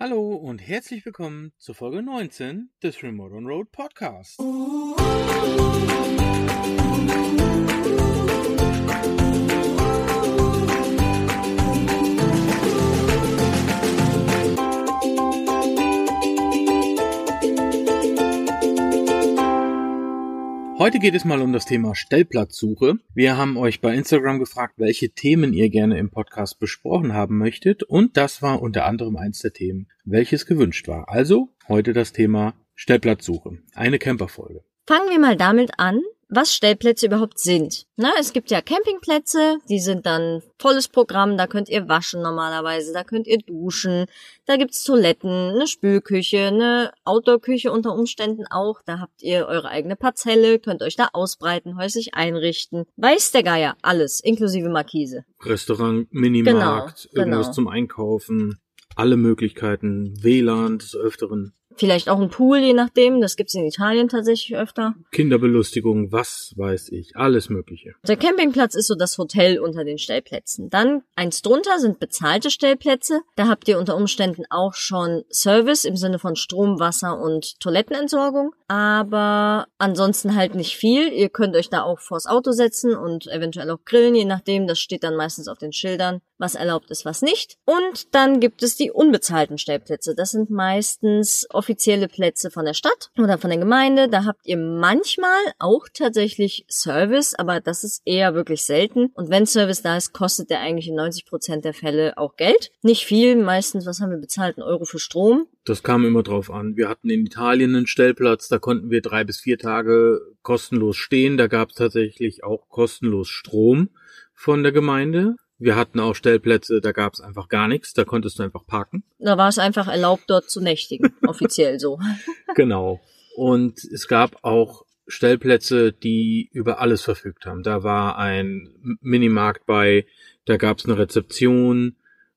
Hallo und herzlich willkommen zur Folge 19 des Remote on Road Podcast. Heute geht es mal um das Thema Stellplatzsuche. Wir haben euch bei Instagram gefragt, welche Themen ihr gerne im Podcast besprochen haben möchtet und das war unter anderem eins der Themen, welches gewünscht war. Also heute das Thema Stellplatzsuche, eine Camperfolge. Fangen wir mal damit an, was Stellplätze überhaupt sind. Na, es gibt ja Campingplätze, die sind dann volles Programm, da könnt ihr waschen normalerweise, da könnt ihr duschen, da gibt's Toiletten, eine Spülküche, eine Outdoor-Küche unter Umständen auch, da habt ihr eure eigene Parzelle, könnt euch da ausbreiten, häuslich einrichten. Weiß der Geier, alles, inklusive Markise. Restaurant, Minimarkt, Genau, irgendwas genau. zum Einkaufen, alle Möglichkeiten, WLAN des Öfteren, Vielleicht auch ein Pool, je nachdem, das gibt's in Italien tatsächlich öfter. Kinderbelustigung, was weiß ich, alles Mögliche. Der Campingplatz ist so das Hotel unter den Stellplätzen. Dann eins drunter sind bezahlte Stellplätze. Da habt ihr unter Umständen auch schon Service im Sinne von Strom, Wasser und Toilettenentsorgung. Aber ansonsten halt nicht viel. Ihr könnt euch da auch vors Auto setzen und eventuell auch grillen, je nachdem. Das steht dann meistens auf den Schildern, was erlaubt ist, was nicht. Und dann gibt es die unbezahlten Stellplätze. Das sind meistens offizielle Plätze von der Stadt oder von der Gemeinde. Da habt ihr manchmal auch tatsächlich Service, aber das ist eher wirklich selten. Und wenn Service da ist, kostet der eigentlich in 90 Prozent der Fälle auch Geld. Nicht viel, meistens, was haben wir bezahlt? Ein Euro für Strom. Das kam immer drauf an. Wir hatten in Italien einen Stellplatz, da konnten wir drei bis vier Tage kostenlos stehen. Da gab es tatsächlich auch kostenlos Strom von der Gemeinde. Wir hatten auch Stellplätze, da gab es einfach gar nichts, da konntest du einfach parken. Da war es einfach erlaubt, dort zu nächtigen. offiziell so. Genau. Und es gab auch Stellplätze, die über alles verfügt haben. Da war ein Minimarkt bei, da gab es eine Rezeption,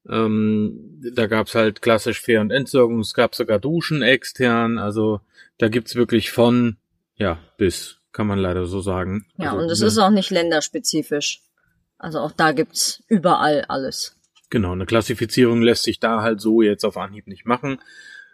ähm, da gab es halt klassisch Fair- und Entsorgung, es gab sogar Duschen extern, also da gibt's wirklich von, ja, bis, kann man leider so sagen. Ja, also, und es ne- ist auch nicht länderspezifisch. Also auch da gibt's überall alles. Genau, eine Klassifizierung lässt sich da halt so jetzt auf Anhieb nicht machen.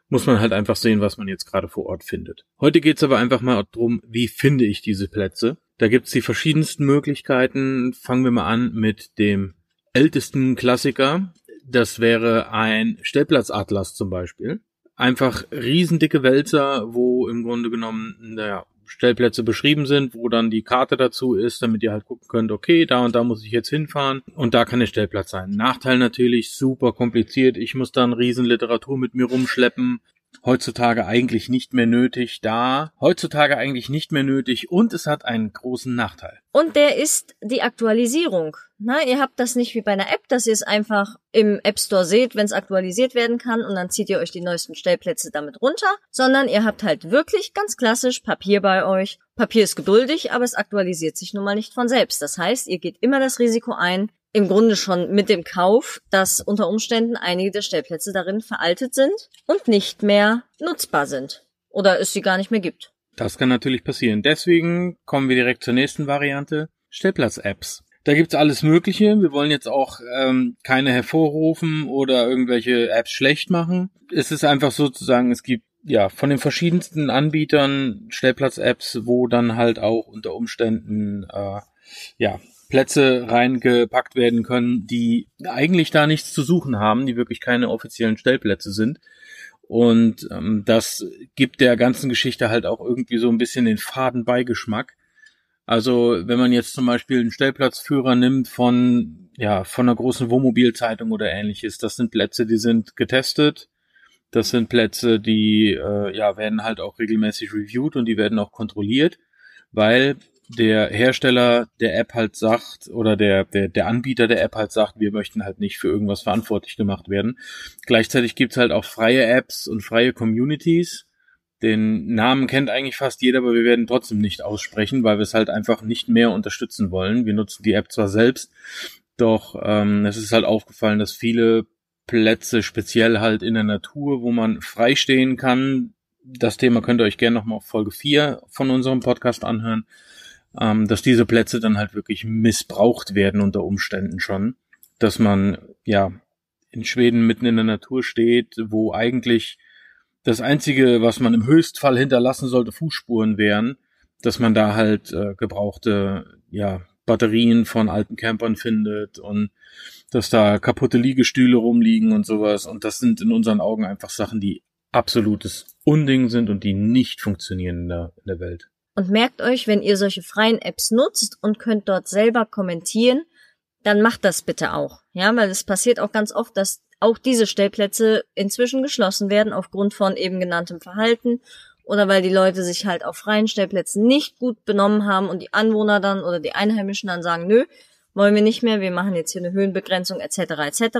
Muss man halt einfach sehen, was man jetzt gerade vor Ort findet. Heute geht's aber einfach mal drum, wie finde ich diese Plätze. Da gibt's die verschiedensten Möglichkeiten. Fangen wir mal an mit dem ältesten Klassiker. Das wäre ein Stellplatzatlas zum Beispiel. Einfach riesendicke Wälzer, wo im Grunde genommen, naja, Stellplätze beschrieben sind, wo dann die Karte dazu ist, damit ihr halt gucken könnt, okay, da und da muss ich jetzt hinfahren und da kann der Stellplatz sein. Nachteil natürlich super kompliziert. Ich muss dann riesen Literatur mit mir rumschleppen. Heutzutage eigentlich nicht mehr nötig. Da heutzutage eigentlich nicht mehr nötig und es hat einen großen Nachteil. Und der ist die Aktualisierung. Na, ihr habt das nicht wie bei einer App, dass ihr es einfach im App Store seht, wenn es aktualisiert werden kann und dann zieht ihr euch die neuesten Stellplätze damit runter, sondern ihr habt halt wirklich ganz klassisch Papier bei euch. Papier ist geduldig, aber es aktualisiert sich nun mal nicht von selbst. Das heißt, ihr geht immer das Risiko ein, im Grunde schon mit dem Kauf, dass unter Umständen einige der Stellplätze darin veraltet sind und nicht mehr nutzbar sind. Oder es sie gar nicht mehr gibt. Das kann natürlich passieren. Deswegen kommen wir direkt zur nächsten Variante. Stellplatz-Apps. Da gibt's alles Mögliche. Wir wollen jetzt auch ähm, keine hervorrufen oder irgendwelche Apps schlecht machen. Es ist einfach sozusagen, es gibt ja von den verschiedensten Anbietern Stellplatz-Apps, wo dann halt auch unter Umständen äh, ja Plätze reingepackt werden können, die eigentlich da nichts zu suchen haben, die wirklich keine offiziellen Stellplätze sind. Und ähm, das gibt der ganzen Geschichte halt auch irgendwie so ein bisschen den faden Beigeschmack. Also wenn man jetzt zum Beispiel einen Stellplatzführer nimmt von ja von einer großen Wohnmobilzeitung oder ähnliches, das sind Plätze, die sind getestet. Das sind Plätze, die äh, ja werden halt auch regelmäßig reviewed und die werden auch kontrolliert, weil der Hersteller der App halt sagt oder der, der, der Anbieter der App halt sagt, wir möchten halt nicht für irgendwas verantwortlich gemacht werden. Gleichzeitig gibt's halt auch freie Apps und freie Communities. Den Namen kennt eigentlich fast jeder, aber wir werden trotzdem nicht aussprechen, weil wir es halt einfach nicht mehr unterstützen wollen. Wir nutzen die App zwar selbst, doch ähm, es ist halt aufgefallen, dass viele Plätze, speziell halt in der Natur, wo man frei stehen kann, das Thema könnt ihr euch gerne nochmal auf Folge 4 von unserem Podcast anhören, ähm, dass diese Plätze dann halt wirklich missbraucht werden unter Umständen schon, dass man ja in Schweden mitten in der Natur steht, wo eigentlich das einzige, was man im Höchstfall hinterlassen sollte, Fußspuren wären, dass man da halt äh, gebrauchte ja Batterien von alten Campern findet und dass da kaputte Liegestühle rumliegen und sowas. Und das sind in unseren Augen einfach Sachen, die absolutes Unding sind und die nicht funktionieren in der, in der Welt. Und merkt euch, wenn ihr solche freien Apps nutzt und könnt dort selber kommentieren, dann macht das bitte auch. Ja, weil es passiert auch ganz oft, dass auch diese Stellplätze inzwischen geschlossen werden aufgrund von eben genanntem Verhalten oder weil die Leute sich halt auf freien Stellplätzen nicht gut benommen haben und die Anwohner dann oder die Einheimischen dann sagen, nö, wollen wir nicht mehr, wir machen jetzt hier eine Höhenbegrenzung etc. etc.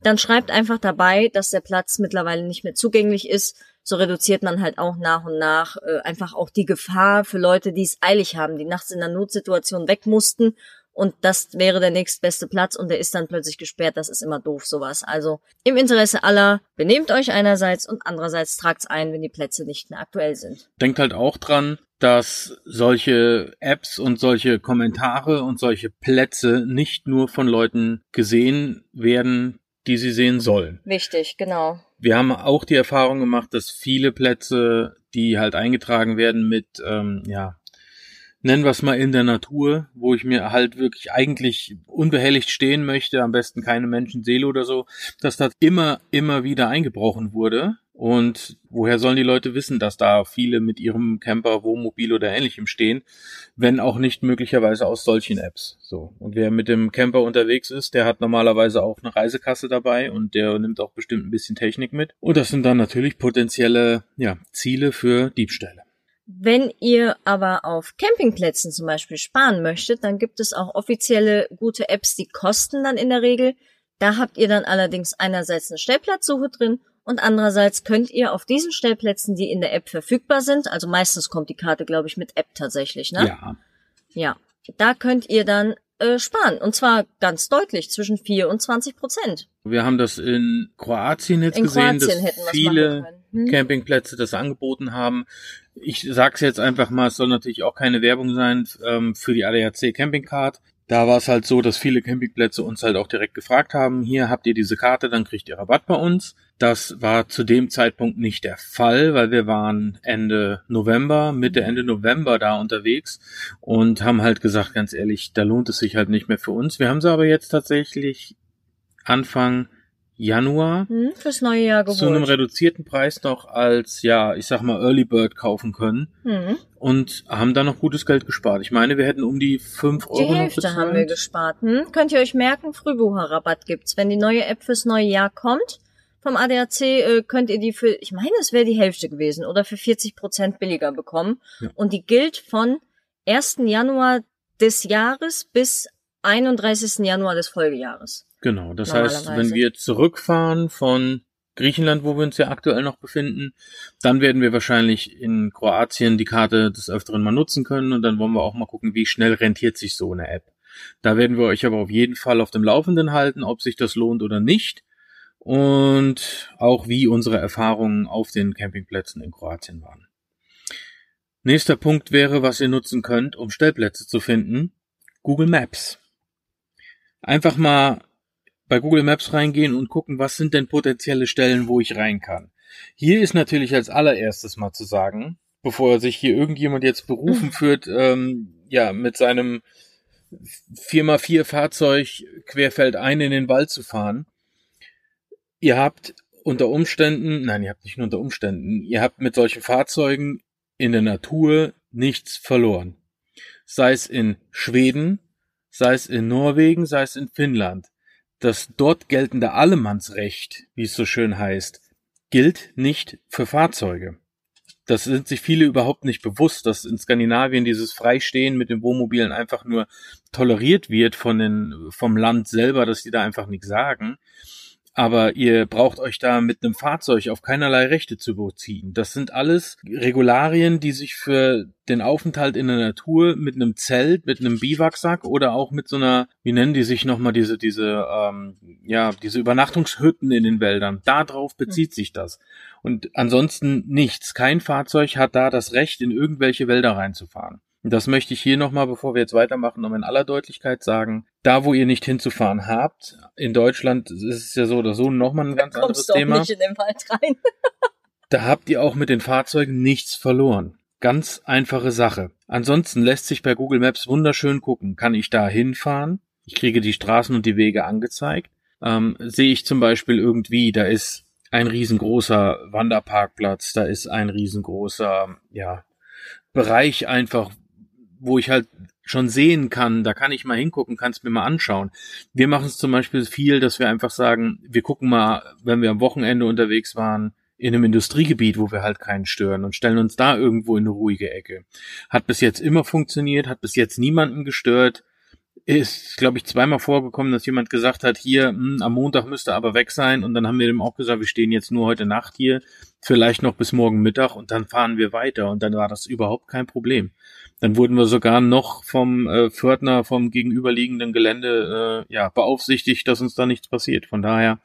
Dann schreibt einfach dabei, dass der Platz mittlerweile nicht mehr zugänglich ist. So reduziert man halt auch nach und nach äh, einfach auch die Gefahr für Leute, die es eilig haben, die nachts in einer Notsituation weg mussten und das wäre der nächstbeste Platz und der ist dann plötzlich gesperrt. Das ist immer doof, sowas. Also im Interesse aller, benehmt euch einerseits und andererseits tragt's ein, wenn die Plätze nicht mehr aktuell sind. Denkt halt auch dran, dass solche Apps und solche Kommentare und solche Plätze nicht nur von Leuten gesehen werden, die sie sehen sollen. Wichtig, genau. Wir haben auch die Erfahrung gemacht, dass viele Plätze, die halt eingetragen werden mit ähm, ja, nennen wir es mal in der Natur, wo ich mir halt wirklich eigentlich unbehelligt stehen möchte, am besten keine Menschenseele oder so, dass das immer, immer wieder eingebrochen wurde. Und woher sollen die Leute wissen, dass da viele mit ihrem Camper, Wohnmobil oder ähnlichem stehen, wenn auch nicht möglicherweise aus solchen Apps. So. Und wer mit dem Camper unterwegs ist, der hat normalerweise auch eine Reisekasse dabei und der nimmt auch bestimmt ein bisschen Technik mit. Und das sind dann natürlich potenzielle, ja, Ziele für Diebstähle. Wenn ihr aber auf Campingplätzen zum Beispiel sparen möchtet, dann gibt es auch offizielle gute Apps, die kosten dann in der Regel. Da habt ihr dann allerdings einerseits eine Stellplatzsuche drin und andererseits könnt ihr auf diesen Stellplätzen, die in der App verfügbar sind, also meistens kommt die Karte, glaube ich, mit App tatsächlich, ne? Ja. Ja. Da könnt ihr dann äh, sparen. Und zwar ganz deutlich, zwischen 4 und 20 Prozent. Wir haben das in Kroatien jetzt In gesehen, Kroatien dass viele. Hm? Campingplätze das angeboten haben. Ich sag's jetzt einfach mal, es soll natürlich auch keine Werbung sein ähm, für die ADAC Campingcard. Da war es halt so, dass viele Campingplätze uns halt auch direkt gefragt haben, hier habt ihr diese Karte, dann kriegt ihr Rabatt bei uns. Das war zu dem Zeitpunkt nicht der Fall, weil wir waren Ende November, Mitte Ende November da unterwegs und haben halt gesagt, ganz ehrlich, da lohnt es sich halt nicht mehr für uns. Wir haben sie aber jetzt tatsächlich Anfang Januar Hm, fürs neue Jahr geholt. zu einem reduzierten Preis noch als, ja, ich sag mal, Early Bird kaufen können hm. und haben da noch gutes Geld gespart. Ich meine, wir hätten um die 5 Die Euro noch Hälfte bezahlt. haben wir gespart. Hm? Könnt ihr euch merken, Frühbucherrabatt gibt's. Wenn die neue App fürs neue Jahr kommt vom ADAC, äh, könnt ihr die für, ich meine, es wäre die Hälfte gewesen oder für 40 Prozent billiger bekommen. Ja. Und die gilt von 1. Januar des Jahres bis 31. Januar des Folgejahres. Genau, das heißt, wenn wir zurückfahren von Griechenland, wo wir uns ja aktuell noch befinden, dann werden wir wahrscheinlich in Kroatien die Karte des Öfteren mal nutzen können und dann wollen wir auch mal gucken, wie schnell rentiert sich so eine App. Da werden wir euch aber auf jeden Fall auf dem Laufenden halten, ob sich das lohnt oder nicht und auch wie unsere Erfahrungen auf den Campingplätzen in Kroatien waren. Nächster Punkt wäre, was ihr nutzen könnt, um Stellplätze zu finden. Google Maps. Einfach mal bei Google Maps reingehen und gucken, was sind denn potenzielle Stellen, wo ich rein kann. Hier ist natürlich als allererstes mal zu sagen, bevor sich hier irgendjemand jetzt berufen führt, ähm, ja, mit seinem 4x4 Fahrzeug querfeldein in den Wald zu fahren. Ihr habt unter Umständen, nein, ihr habt nicht nur unter Umständen, ihr habt mit solchen Fahrzeugen in der Natur nichts verloren. Sei es in Schweden, sei es in Norwegen, sei es in Finnland. Das dort geltende Allemannsrecht, wie es so schön heißt, gilt nicht für Fahrzeuge. Das sind sich viele überhaupt nicht bewusst, dass in Skandinavien dieses Freistehen mit den Wohnmobilen einfach nur toleriert wird von den, vom Land selber, dass die da einfach nichts sagen. Aber ihr braucht euch da mit einem Fahrzeug auf keinerlei Rechte zu beziehen. Das sind alles Regularien, die sich für den Aufenthalt in der Natur mit einem Zelt, mit einem Biwaksack oder auch mit so einer, wie nennen die sich nochmal diese, diese, ähm, ja, diese Übernachtungshütten in den Wäldern. Darauf bezieht sich das. Und ansonsten nichts. Kein Fahrzeug hat da das Recht, in irgendwelche Wälder reinzufahren. Das möchte ich hier nochmal, bevor wir jetzt weitermachen, um in aller Deutlichkeit sagen. Da, wo ihr nicht hinzufahren habt, in Deutschland ist es ja so oder so nochmal ein ganz anderes Thema. Nicht in den Wald rein. da habt ihr auch mit den Fahrzeugen nichts verloren. Ganz einfache Sache. Ansonsten lässt sich bei Google Maps wunderschön gucken. Kann ich da hinfahren? Ich kriege die Straßen und die Wege angezeigt. Ähm, sehe ich zum Beispiel irgendwie, da ist ein riesengroßer Wanderparkplatz, da ist ein riesengroßer, ja, Bereich einfach, wo ich halt schon sehen kann, da kann ich mal hingucken, kann es mir mal anschauen. Wir machen es zum Beispiel viel, dass wir einfach sagen, wir gucken mal, wenn wir am Wochenende unterwegs waren, in einem Industriegebiet, wo wir halt keinen stören und stellen uns da irgendwo in eine ruhige Ecke. Hat bis jetzt immer funktioniert, hat bis jetzt niemanden gestört ist, glaube ich, zweimal vorgekommen, dass jemand gesagt hat, hier, mh, hm, am Montag müsste aber weg sein. Und dann haben wir dem auch gesagt, wir stehen jetzt nur heute Nacht hier, vielleicht noch bis morgen Mittag und dann fahren wir weiter. Und dann war das überhaupt kein Problem. Dann wurden wir sogar noch vom äh, Pförtner vom gegenüberliegenden Gelände äh, ja, beaufsichtigt, dass uns da nichts passiert. Von daher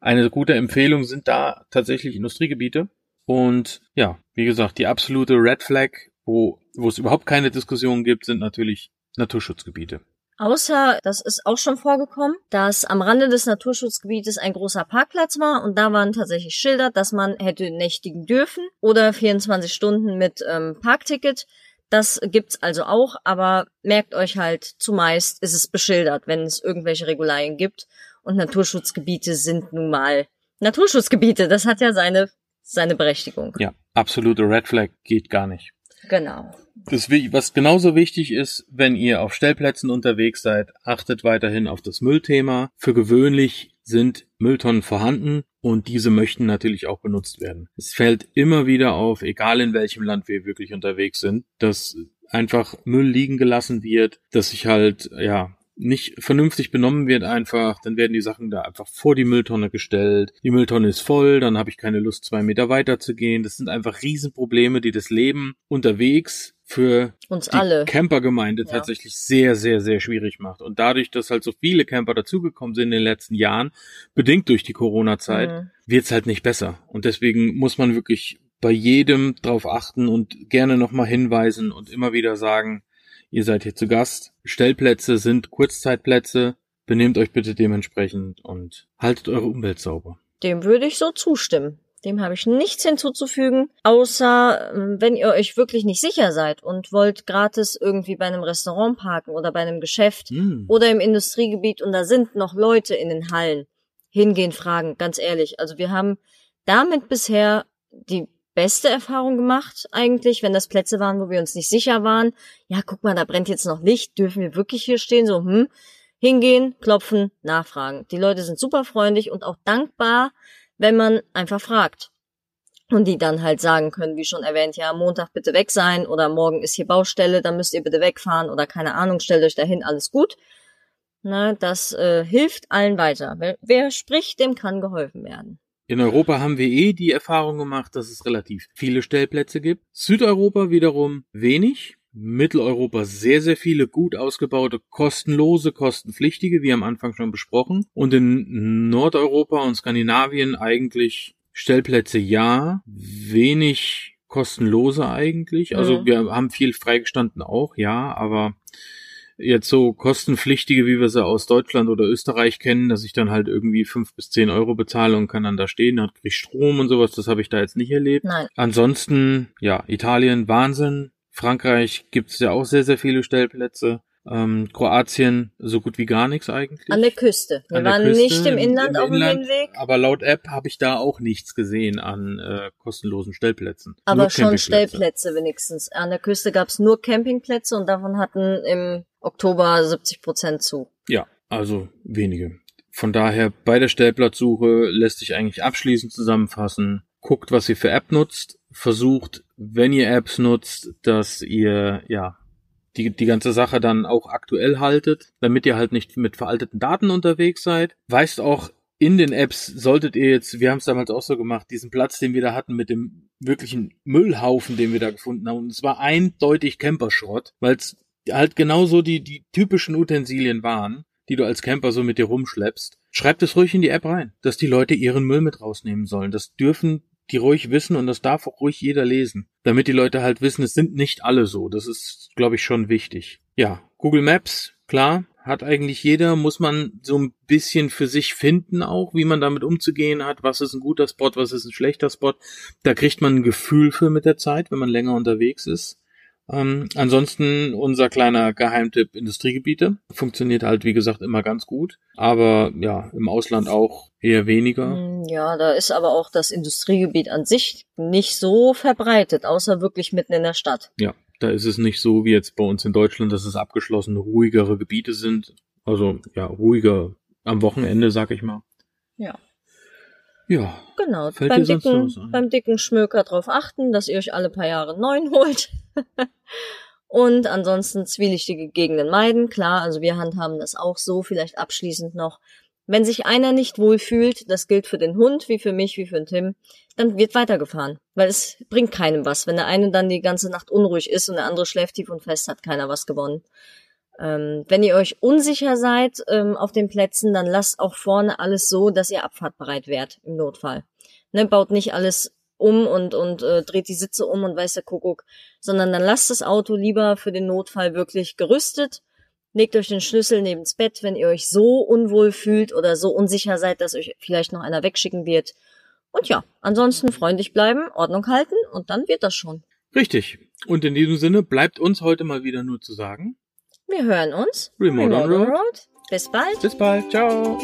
eine gute Empfehlung sind da tatsächlich Industriegebiete. Und ja, wie gesagt, die absolute Red Flag, wo, wo es überhaupt keine Diskussion gibt, sind natürlich Naturschutzgebiete. Außer, das ist auch schon vorgekommen, dass am Rande des Naturschutzgebietes ein großer Parkplatz war und da waren tatsächlich Schilder, dass man hätte nächtigen dürfen oder 24 Stunden mit ähm, Parkticket. Das gibt's also auch, aber merkt euch halt, zumeist ist es beschildert, wenn es irgendwelche Regularien gibt. Und Naturschutzgebiete sind nun mal Naturschutzgebiete. Das hat ja seine, seine Berechtigung. Ja, absolute Red Flag geht gar nicht. Genau. Das, was genauso wichtig ist, wenn ihr auf Stellplätzen unterwegs seid, achtet weiterhin auf das Müllthema. Für gewöhnlich sind Mülltonnen vorhanden und diese möchten natürlich auch benutzt werden. Es fällt immer wieder auf, egal in welchem Land wir wirklich unterwegs sind, dass einfach Müll liegen gelassen wird, dass sich halt, ja, nicht vernünftig benommen wird einfach, dann werden die Sachen da einfach vor die Mülltonne gestellt. Die Mülltonne ist voll, dann habe ich keine Lust, zwei Meter weiter zu gehen. Das sind einfach Riesenprobleme, die das Leben unterwegs für uns die alle Campergemeinde ja. tatsächlich sehr, sehr, sehr schwierig macht. Und dadurch, dass halt so viele Camper dazugekommen sind in den letzten Jahren, bedingt durch die Corona-Zeit, mhm. wird's halt nicht besser. Und deswegen muss man wirklich bei jedem drauf achten und gerne nochmal hinweisen und immer wieder sagen, ihr seid hier zu Gast. Stellplätze sind Kurzzeitplätze. Benehmt euch bitte dementsprechend und haltet eure Umwelt sauber. Dem würde ich so zustimmen. Dem habe ich nichts hinzuzufügen, außer ähm, wenn ihr euch wirklich nicht sicher seid und wollt gratis irgendwie bei einem Restaurant parken oder bei einem Geschäft mm. oder im Industriegebiet und da sind noch Leute in den Hallen. Hingehen, fragen, ganz ehrlich. Also wir haben damit bisher die beste Erfahrung gemacht, eigentlich, wenn das Plätze waren, wo wir uns nicht sicher waren. Ja, guck mal, da brennt jetzt noch Licht, dürfen wir wirklich hier stehen? So, hm, hingehen, klopfen, nachfragen. Die Leute sind super freundlich und auch dankbar, wenn man einfach fragt. Und die dann halt sagen können, wie schon erwähnt, ja, Montag bitte weg sein oder morgen ist hier Baustelle, dann müsst ihr bitte wegfahren oder keine Ahnung, stellt euch dahin, alles gut. Na, das äh, hilft allen weiter. Wer, wer spricht, dem kann geholfen werden. In Europa haben wir eh die Erfahrung gemacht, dass es relativ viele Stellplätze gibt. Südeuropa wiederum wenig. Mitteleuropa sehr, sehr viele gut ausgebaute, kostenlose, kostenpflichtige, wie am Anfang schon besprochen. Und in Nordeuropa und Skandinavien eigentlich Stellplätze ja, wenig kostenlose eigentlich. Also mhm. wir haben viel freigestanden auch, ja, aber jetzt so kostenpflichtige, wie wir sie aus Deutschland oder Österreich kennen, dass ich dann halt irgendwie fünf bis zehn Euro bezahle und kann dann da stehen, dann krieg ich Strom und sowas, das habe ich da jetzt nicht erlebt. Nein. Ansonsten, ja, Italien, Wahnsinn. Frankreich gibt's ja auch sehr, sehr viele Stellplätze. Ähm, Kroatien so gut wie gar nichts eigentlich. An der Küste. Wir waren Küste, nicht im Inland im auf dem Hinweg. Aber laut App habe ich da auch nichts gesehen an äh, kostenlosen Stellplätzen. Aber schon Stellplätze wenigstens. An der Küste gab's nur Campingplätze und davon hatten im Oktober 70 Prozent zu. Ja, also wenige. Von daher bei der Stellplatzsuche lässt sich eigentlich abschließend zusammenfassen. Guckt, was ihr für App nutzt. Versucht, wenn ihr Apps nutzt, dass ihr, ja, die, die ganze Sache dann auch aktuell haltet, damit ihr halt nicht mit veralteten Daten unterwegs seid. Weist auch in den Apps solltet ihr jetzt, wir haben es damals auch so gemacht, diesen Platz, den wir da hatten mit dem wirklichen Müllhaufen, den wir da gefunden haben, und es war eindeutig Camperschrott, weil es halt genauso die, die typischen Utensilien waren, die du als Camper so mit dir rumschleppst. Schreibt es ruhig in die App rein, dass die Leute ihren Müll mit rausnehmen sollen. Das dürfen die ruhig wissen und das darf auch ruhig jeder lesen. Damit die Leute halt wissen, es sind nicht alle so. Das ist, glaube ich, schon wichtig. Ja, Google Maps, klar, hat eigentlich jeder, muss man so ein bisschen für sich finden auch, wie man damit umzugehen hat, was ist ein guter Spot, was ist ein schlechter Spot. Da kriegt man ein Gefühl für mit der Zeit, wenn man länger unterwegs ist. Ähm, ansonsten unser kleiner Geheimtipp Industriegebiete funktioniert halt wie gesagt immer ganz gut, aber ja im Ausland auch eher weniger. Hm, ja, da ist aber auch das Industriegebiet an sich nicht so verbreitet, außer wirklich mitten in der Stadt. Ja, da ist es nicht so wie jetzt bei uns in Deutschland, dass es abgeschlossene, ruhigere Gebiete sind. Also ja, ruhiger am Wochenende, sag ich mal. Ja. Ja. Genau. Fällt beim dicken, beim dicken Schmöker drauf achten, dass ihr euch alle paar Jahre neuen holt. Und ansonsten zwielichtige Gegenden meiden. Klar, also wir handhaben das auch so, vielleicht abschließend noch. Wenn sich einer nicht wohlfühlt, das gilt für den Hund, wie für mich, wie für den Tim, dann wird weitergefahren. Weil es bringt keinem was. Wenn der eine dann die ganze Nacht unruhig ist und der andere schläft tief und fest, hat keiner was gewonnen. Ähm, wenn ihr euch unsicher seid ähm, auf den Plätzen, dann lasst auch vorne alles so, dass ihr abfahrtbereit wärt im Notfall. Ne, baut nicht alles um und, und äh, dreht die Sitze um und weiß der Kuckuck, sondern dann lasst das Auto lieber für den Notfall wirklich gerüstet. Legt euch den Schlüssel neben's Bett, wenn ihr euch so unwohl fühlt oder so unsicher seid, dass euch vielleicht noch einer wegschicken wird. Und ja, ansonsten freundlich bleiben, Ordnung halten und dann wird das schon. Richtig. Und in diesem Sinne bleibt uns heute mal wieder nur zu sagen. Wir hören uns. Remote on Road. Bis bald. Bis bald. Ciao.